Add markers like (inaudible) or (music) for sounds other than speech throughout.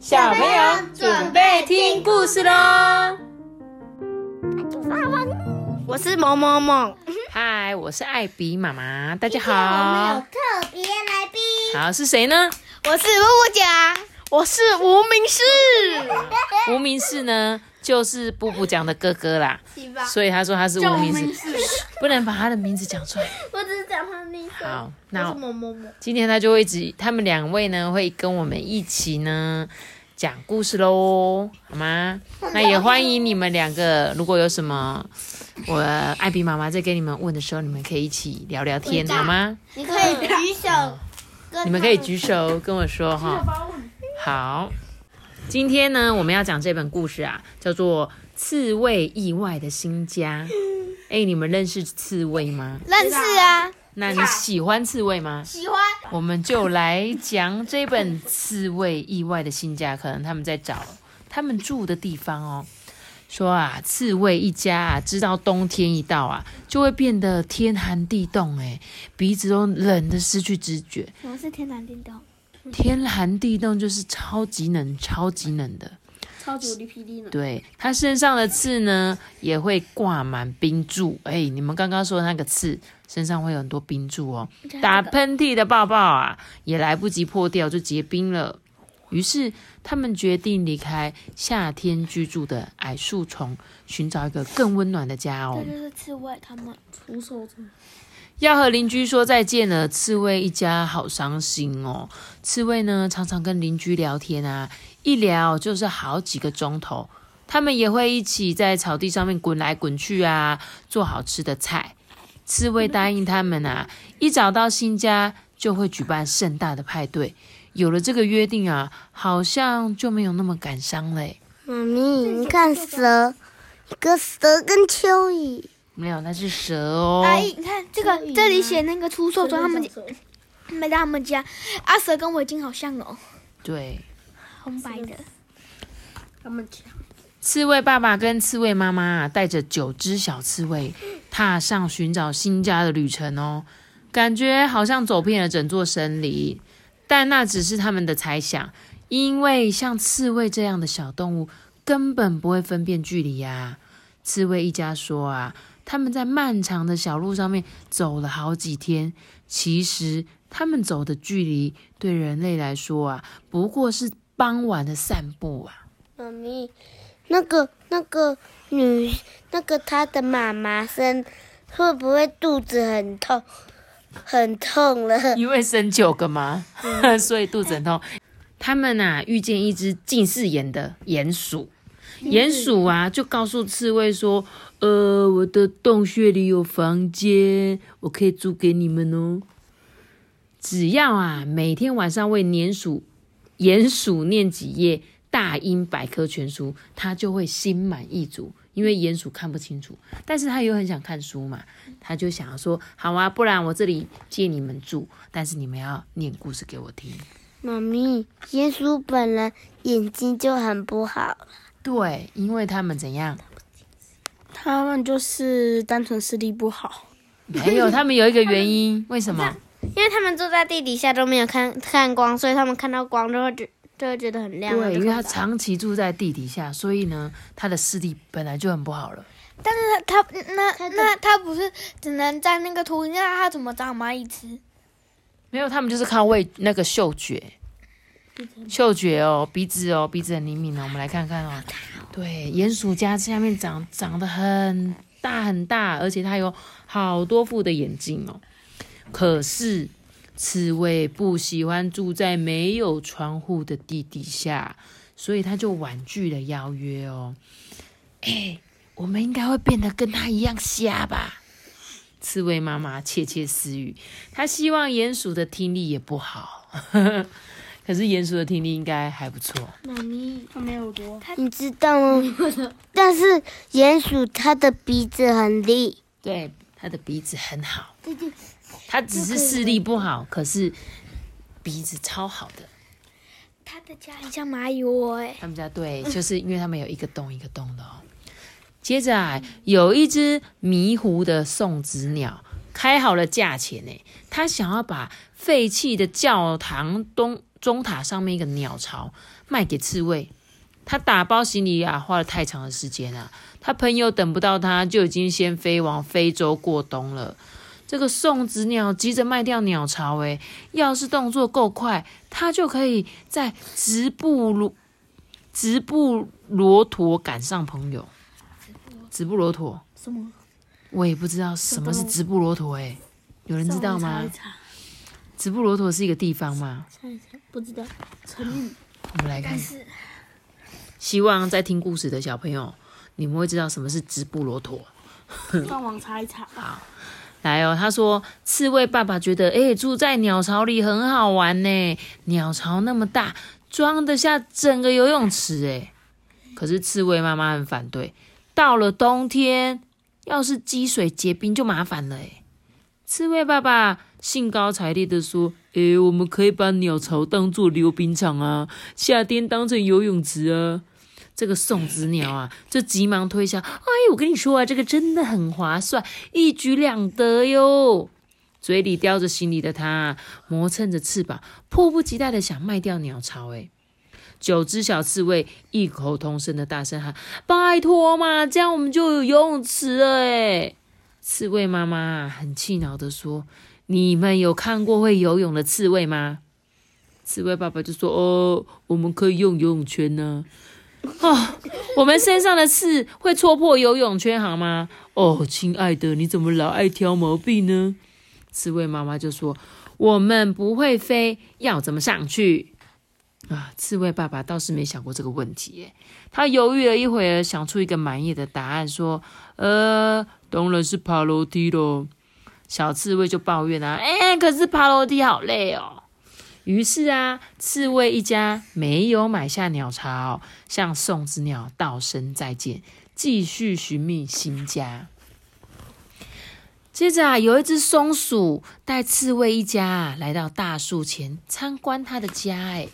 小朋友准备听故事喽！我是萌萌萌，嗨，我是艾比妈妈，大家好我们有好。特别来宾，好，是谁呢？我是布布讲，我是无名氏，无名氏呢，就是布布讲的哥哥啦，所以他说他是无名氏，(laughs) 不能把他的名字讲出来。好，那今天他就会一直，他们两位呢会跟我们一起呢讲故事喽，好吗？那也欢迎你们两个，如果有什么我艾比妈妈在跟你们问的时候，你们可以一起聊聊天，好吗？你可以举手，你们可以举手跟我说哈。好，今天呢我们要讲这本故事啊，叫做《刺猬意外的新家》。哎，你们认识刺猬吗？认识啊，那你喜欢刺猬吗？喜欢我们就来讲这本《刺猬意外的新家》，可能他们在找他们住的地方哦。说啊，刺猬一家啊，知道冬天一到啊，就会变得天寒地冻，哎，鼻子都冷的失去知觉。什么是天寒地冻？天寒地冻就是超级冷、超级冷的。超级无敌霹雳呢？对，它身上的刺呢，也会挂满冰柱。哎，你们刚刚说的那个刺身上会有很多冰柱哦。打喷嚏的抱抱啊，也来不及破掉就结冰了。于是他们决定离开夏天居住的矮树丛，寻找一个更温暖的家哦。这就是刺猬他们出售中。要和邻居说再见了，刺猬一家好伤心哦。刺猬呢，常常跟邻居聊天啊，一聊就是好几个钟头。他们也会一起在草地上面滚来滚去啊，做好吃的菜。刺猬答应他们啊，一找到新家就会举办盛大的派对。有了这个约定啊，好像就没有那么感伤嘞。妈咪，你看蛇，一个蛇跟蚯蚓。没有，那是蛇哦。阿姨，你看这个，这里写那个出售中，他们没在他们家，阿蛇跟围巾好像哦，对。红白的，他们家刺猬爸爸跟刺猬妈妈，带着九只小刺猬，踏上寻找新家的旅程哦。感觉好像走遍了整座森林，但那只是他们的猜想，因为像刺猬这样的小动物根本不会分辨距离呀、刺猬一家说啊，他们在漫长的小路上面走了好几天，其实他们走的距离对人类来说啊，不过是傍晚的散步啊。妈咪，那个那个女，那个她的妈妈生会不会肚子很痛，很痛了？因为生九个嘛，(laughs) 所以肚子很痛。他们呐、遇见一只近视眼的鼹鼠，鼹鼠啊就告诉刺猬说：“呃，我的洞穴里有房间，我可以租给你们哦。只要啊每天晚上为鼹鼠鼹鼠念几页《大英百科全书》，他就会心满意足。因为鼹鼠看不清楚，但是他又很想看书嘛，他就想要说：好啊，不然我这里借你们住，但是你们要念故事给我听。妈咪，鼹鼠本人眼睛就很不好，对，因为他们怎样？他们就是单纯视力不好，没有，他们有一个原因，为什么？因为他们住在地底下都没有看看光，所以他们看到光就会觉就会觉得很亮。对，因为他长期住在地底下，所以呢，他的视力本来就很不好了。但是他他那那他不是只能在那个土里，那他怎么找蚂蚁吃？没有，他们就是靠味那个嗅觉，嗅觉哦，鼻子哦，鼻子很灵敏哦。我们来看看哦，对，鼹鼠家下面长长得很大很大，而且它有好多副的眼睛哦。可是刺猬不喜欢住在没有窗户的地底下，所以他就婉拒了邀约哦。哎，我们应该会变得跟他一样瞎吧？刺猬妈妈窃窃私语，她希望鼹鼠的听力也不好，(laughs) 可是鼹鼠的听力应该还不错。妈咪，他没有多，你知道吗？(laughs) 但是鼹鼠它的鼻子很利，对，它的鼻子很好，他只是视力不好，可是鼻子超好的。他的家很像蚂蚁窝哎，他们家对，就是因为他们有一个洞一个洞的哦。接着啊，有一只迷糊的送子鸟开好了价钱呢，他想要把废弃的教堂东钟塔上面一个鸟巢，卖给刺猬。他打包行李啊，花了太长的时间啊。他朋友等不到他，就已经先飞往非洲过冬了。这个送子鸟急着卖掉鸟巢，诶，要是动作够快，他就可以在直布罗直布罗陀赶上朋友。直布罗陀什么？我也不知道什么是直布罗陀，诶，有人知道吗？直布罗陀是一个地方吗？不知道。我们来看。希望在听故事的小朋友，你们会知道什么是直布罗陀。上网查一查。好，来哦。他说，刺猬爸爸觉得，哎，住在鸟巢里很好玩呢。鸟巢那么大，装得下整个游泳池，哎。可是刺猬妈妈很反对。到了冬天，要是积水结冰就麻烦了，哎。刺猬爸爸兴高采烈的说。诶，我们可以把鸟巢当做溜冰场啊，夏天当成游泳池啊。这个送子鸟啊，就急忙推销。哎，我跟你说啊，这个真的很划算，一举两得哟。嘴里叼着行李的他，磨蹭着翅膀，迫不及待的想卖掉鸟巢。哎，九只小刺猬异口同声的大声喊：“拜托嘛，这样我们就有游泳池了。”哎，刺猬妈妈很气恼的说。你们有看过会游泳的刺猬吗？刺猬爸爸就说：“哦，我们可以用游泳圈呢。(laughs) 哦，我们身上的刺会戳破游泳圈，好吗？哦，亲爱的，你怎么老爱挑毛病呢？”刺猬妈妈就说：“我们不会飞，要怎么上去？”啊，刺猬爸爸倒是没想过这个问题，耶他犹豫了一会儿，想出一个满意的答案，说：“呃，当然是爬楼梯喽。”小刺猬就抱怨啊，哎，可是爬楼梯好累哦。于是啊，刺猬一家没有买下鸟巢，向送子鸟道声再见，继续寻觅新家。接着啊，有一只松鼠带刺猬一家来到大树前参观他的家，哎，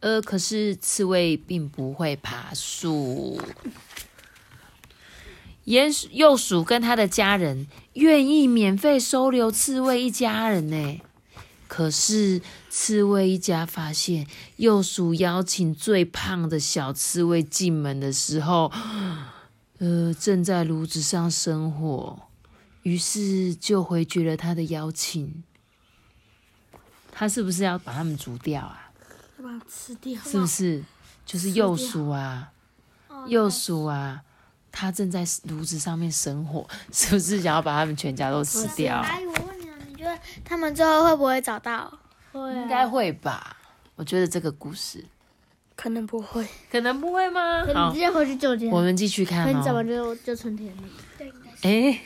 呃，可是刺猬并不会爬树。鼹鼠幼鼠跟他的家人愿意免费收留刺猬一家人呢，可是刺猬一家发现幼鼠邀请最胖的小刺猬进门的时候，(gasps) 呃，正在炉子上生火，于是就回绝了他的邀请。他是不是要把他们煮掉啊？要把它吃掉？是不是？就是幼鼠啊，幼鼠啊。他正在炉子上面生火，是不是想要把他们全家都吃掉？他们最后会不会找到？会，应该会吧。我觉得这个故事可能不会，可能不会吗？好，直接回去救家。我们继续看哦。你怎么就就春天了？哎，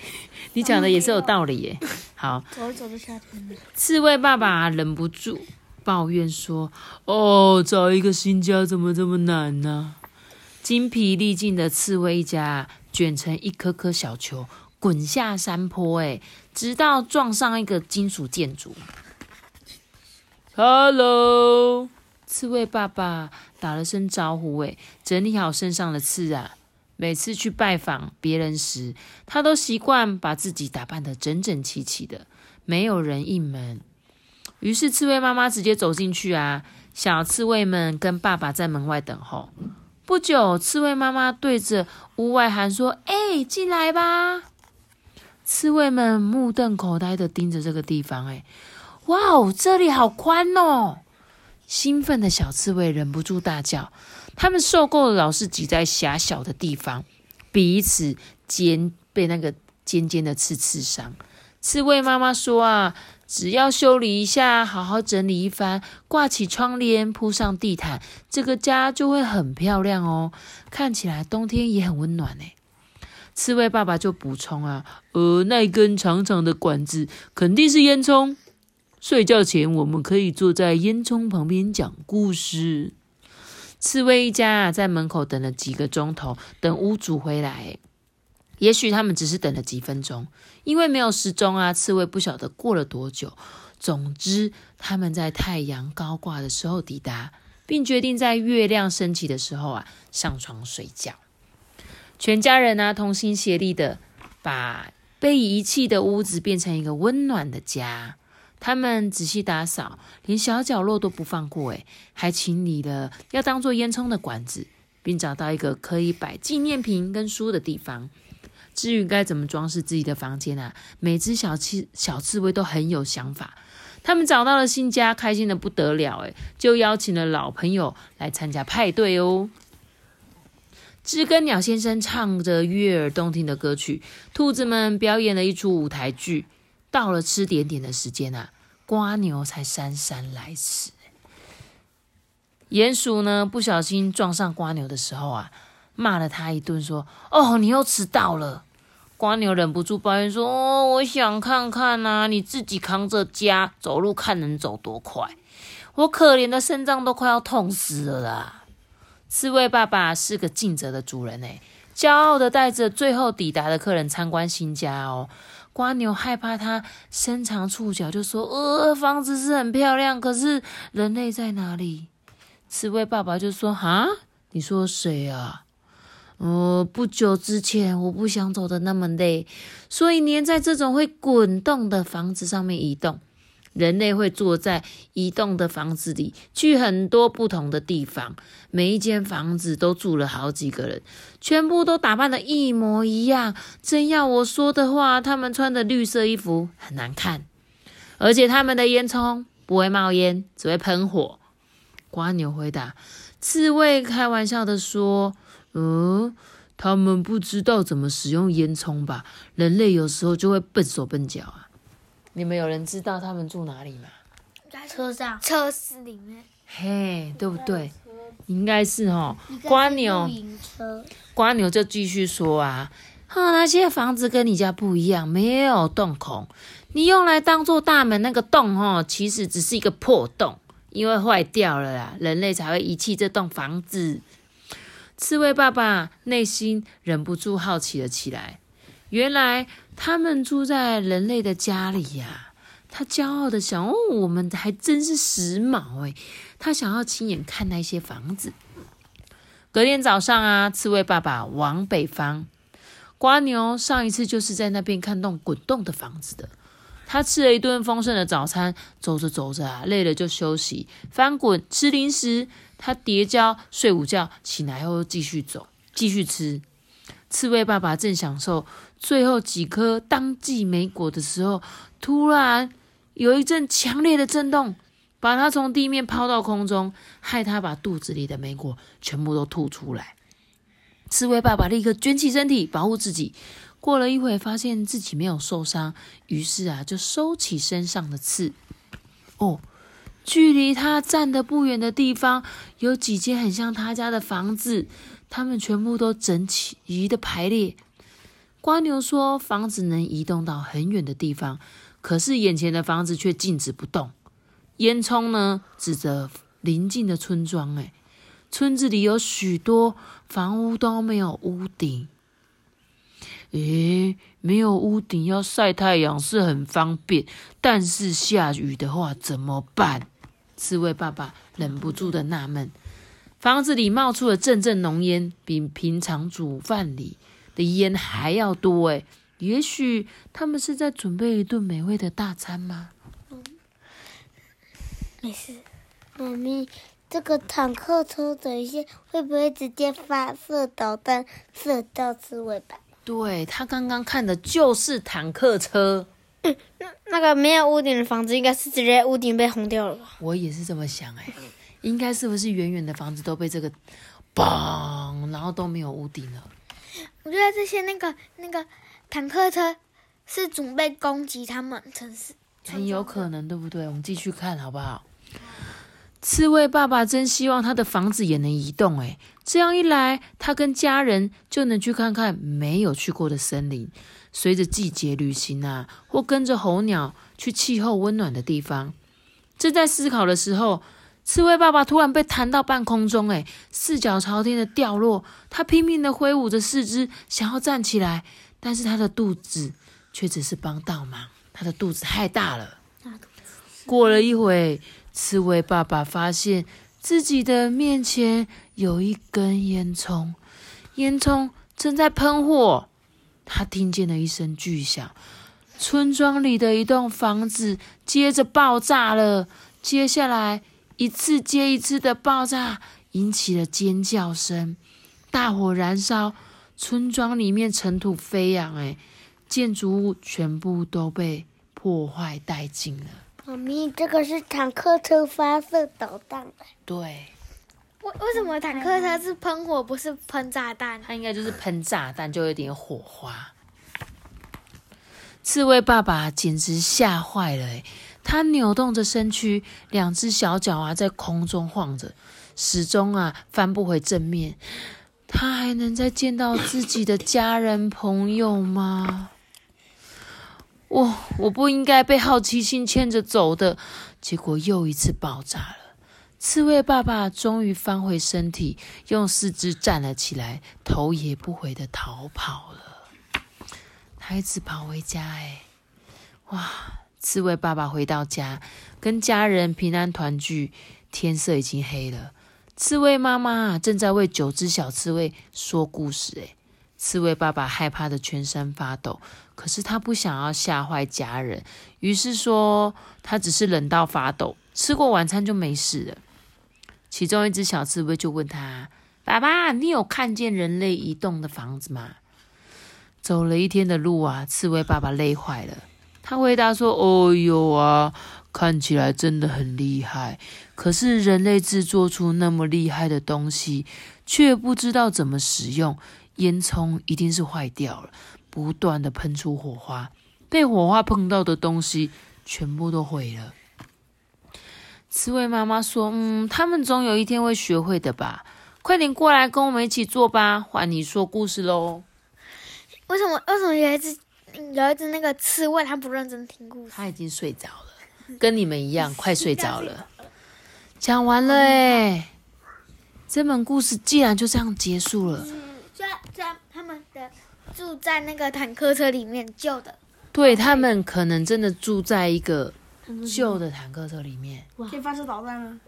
你讲的也是有道理耶。(laughs) 好，走走着夏天了。刺猬爸爸忍不住抱怨说：“哦，找一个新家怎么这么难呢？”精疲力尽的刺猬一家卷成一颗颗小球，滚下山坡，哎，直到撞上一个金属建筑。Hello，刺猬爸爸打了声招呼，哎，整理好身上的刺啊。每次去拜访别人时，他都习惯把自己打扮得整整齐齐的，没有人应门。于是刺猬妈妈直接走进去啊，小刺猬们跟爸爸在门外等候。不久，刺猬妈妈对着屋外喊说：“哎，进来吧！”刺猬们目瞪口呆的盯着这个地方。哎，哇哦，这里好宽哦！兴奋的小刺猬忍不住大叫。他们受够了老是挤在狭小的地方，彼此尖被那个尖尖的刺刺伤。刺猬妈妈说：“啊。”只要修理一下，好好整理一番，挂起窗帘，铺上地毯，这个家就会很漂亮哦。看起来冬天也很温暖呢。刺猬爸爸就补充啊，呃，那根长长的管子肯定是烟囱。睡觉前，我们可以坐在烟囱旁边讲故事。刺猬一家啊，在门口等了几个钟头，等屋主回来。也许他们只是等了几分钟，因为没有时钟啊。刺猬不晓得过了多久。总之，他们在太阳高挂的时候抵达，并决定在月亮升起的时候啊上床睡觉。全家人呢同心协力的把被遗弃的屋子变成一个温暖的家。他们仔细打扫，连小角落都不放过，诶还清理了要当做烟囱的管子，并找到一个可以摆纪念品跟书的地方。至于该怎么装饰自己的房间啊，每只小刺小刺猬都很有想法。他们找到了新家，开心的不得了，诶就邀请了老朋友来参加派对哦。知更鸟先生唱着悦耳动听的歌曲，兔子们表演了一出舞台剧。到了吃点点的时间啊，瓜牛才姗姗来迟。鼹鼠呢，不小心撞上瓜牛的时候啊，骂了他一顿，说：“哦，你又迟到了。”瓜牛忍不住抱怨说：“哦，我想看看呐，你自己扛着家走路，看能走多快。我可怜的肾脏都快要痛死了啦。”刺猬爸爸是个尽责的主人哎，骄傲的带着最后抵达的客人参观新家哦。瓜牛害怕他伸长触角，就说：“呃，房子是很漂亮，可是人类在哪里？”刺猬爸爸就说：“哈，你说谁啊？呃，不久之前我不想走的那么累，所以黏在这种会滚动的房子上面移动。人类会坐在移动的房子里，去很多不同的地方。每一间房子都住了好几个人。”全部都打扮的一模一样，真要我说的话，他们穿的绿色衣服很难看，而且他们的烟囱不会冒烟，只会喷火。瓜牛回答：“刺猬开玩笑的说，嗯，他们不知道怎么使用烟囱吧？人类有时候就会笨手笨脚啊。你们有人知道他们住哪里吗？在车上，车室里面。嘿，对不对？应该是哦。瓜牛。瓜牛就继续说啊，哈，那些房子跟你家不一样，没有洞孔。你用来当做大门那个洞，哦，其实只是一个破洞，因为坏掉了啦，人类才会遗弃这栋房子。刺猬爸爸内心忍不住好奇了起来，原来他们住在人类的家里呀。他骄傲的想，哦，我们还真是时髦诶。他想要亲眼看那些房子。隔天早上啊，刺猬爸爸往北方。瓜牛上一次就是在那边看动滚动的房子的。他吃了一顿丰盛的早餐，走着走着啊，累了就休息，翻滚，吃零食。他叠跤睡午觉，醒来后继续走，继续吃。刺猬爸爸正享受最后几颗当季莓果的时候，突然有一阵强烈的震动。把它从地面抛到空中，害他把肚子里的莓果全部都吐出来。刺猬爸爸立刻卷起身体保护自己。过了一会，发现自己没有受伤，于是啊，就收起身上的刺。哦，距离他站的不远的地方，有几间很像他家的房子，他们全部都整齐的排列。瓜牛说，房子能移动到很远的地方，可是眼前的房子却静止不动。烟囱呢，指着邻近的村庄。哎，村子里有许多房屋都没有屋顶。诶，没有屋顶要晒太阳是很方便，但是下雨的话怎么办？刺猬爸爸忍不住的纳闷。房子里冒出了阵阵浓烟，比平常煮饭里的烟还要多。诶，也许他们是在准备一顿美味的大餐吗？嗯没事，妈咪，这个坦克车等一下会不会直接发射导弹射到刺猬吧？对他刚刚看的就是坦克车。那那个没有屋顶的房子，应该是直接屋顶被轰掉了吧？我也是这么想哎，应该是不是远远的房子都被这个嘣，然后都没有屋顶了？我觉得这些那个那个坦克车是准备攻击他们城市，很有可能，对不对？我们继续看好不好？刺猬爸爸真希望他的房子也能移动，诶这样一来，他跟家人就能去看看没有去过的森林，随着季节旅行啊，或跟着候鸟去气候温暖的地方。正在思考的时候，刺猬爸爸突然被弹到半空中，诶四脚朝天的掉落。他拼命的挥舞着四肢，想要站起来，但是他的肚子却只是帮倒忙，他的肚子太大了。过了一会。刺猬爸爸发现自己的面前有一根烟囱，烟囱正在喷火。他听见了一声巨响，村庄里的一栋房子接着爆炸了。接下来一次接一次的爆炸，引起了尖叫声，大火燃烧，村庄里面尘土飞扬，哎，建筑物全部都被破坏殆尽了。妈咪，这个是坦克车发射导弹。对，为为什么坦克车是喷火，不是喷炸弹？它应该就是喷炸弹，就有点火花。刺猬爸爸简直吓坏了，他扭动着身躯，两只小脚啊在空中晃着，始终啊翻不回正面。他还能再见到自己的家人朋友吗？我我不应该被好奇心牵着走的，结果又一次爆炸了。刺猬爸爸终于翻回身体，用四肢站了起来，头也不回的逃跑了。孩子跑回家，哎，哇！刺猬爸爸回到家，跟家人平安团聚。天色已经黑了，刺猬妈妈正在为九只小刺猬说故事，哎，刺猬爸爸害怕的全身发抖，可是他不想要吓坏家人，于是说他只是冷到发抖，吃过晚餐就没事了。其中一只小刺猬就问他：“爸爸，你有看见人类移动的房子吗？”走了一天的路啊，刺猬爸爸累坏了。他回答说：“哦哟啊，看起来真的很厉害。可是人类制作出那么厉害的东西，却不知道怎么使用。烟囱一定是坏掉了，不断的喷出火花，被火花碰到的东西全部都毁了。”刺猬妈妈说：“嗯，他们总有一天会学会的吧？快点过来跟我们一起做吧，换你说故事喽。”为什么？为什么有一只有一只那个刺猬，它不认真听故事？它已经睡着了，跟你们一样，快睡着了。讲完了哎，这本故事既然就这样结束了。虽然虽然他们的住在那个坦克车里面旧的，对他们可能真的住在一个旧的坦克车里面。可以发射导弹吗？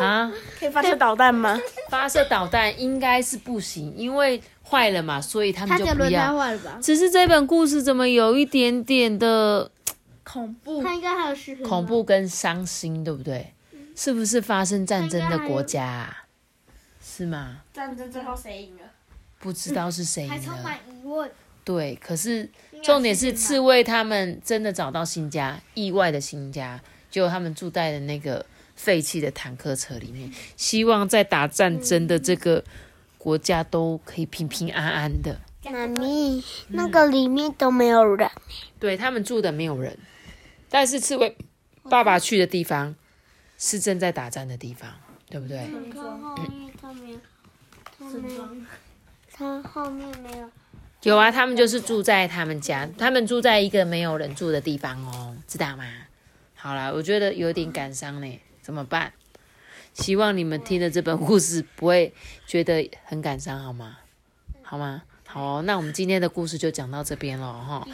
啊？可以发射导弹吗？(laughs) (laughs) 发射导弹应该是不行，因为。坏了嘛，所以他们就不要。只是这本故事怎么有一点点的恐怖？它应该还有。恐怖跟伤心，对不对？是不是发生战争的国家？是吗？战争最后谁赢了？不知道是谁赢了。还充满疑问。对，可是重点是刺猬他们真的找到新家，意外的新家，就他们住在的那个废弃的坦克车里面，希望在打战争的这个。国家都可以平平安安的。妈咪，那个里面都没有人。对他们住的没有人，但是刺猬爸爸去的地方是正在打仗的地方，对不对？他后面他没有，他没有，他后面没有。有啊，他们就是住在他们家，他们住在一个没有人住的地方哦，知道吗？好啦，我觉得有点感伤呢，怎么办？希望你们听的这本故事不会觉得很感伤，好吗？好吗？好，那我们今天的故事就讲到这边了，哈。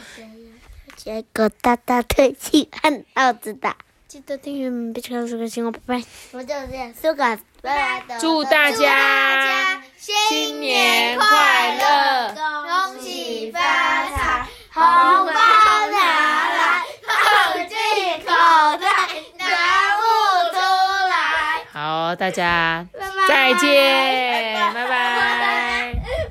结果大大的喜欢奥子的，记得订阅我们，别错过新哦，拜拜。我就这样说个拜拜祝大家新年快乐，恭喜发财，红包拿来放进口袋。好，大家再见，拜拜。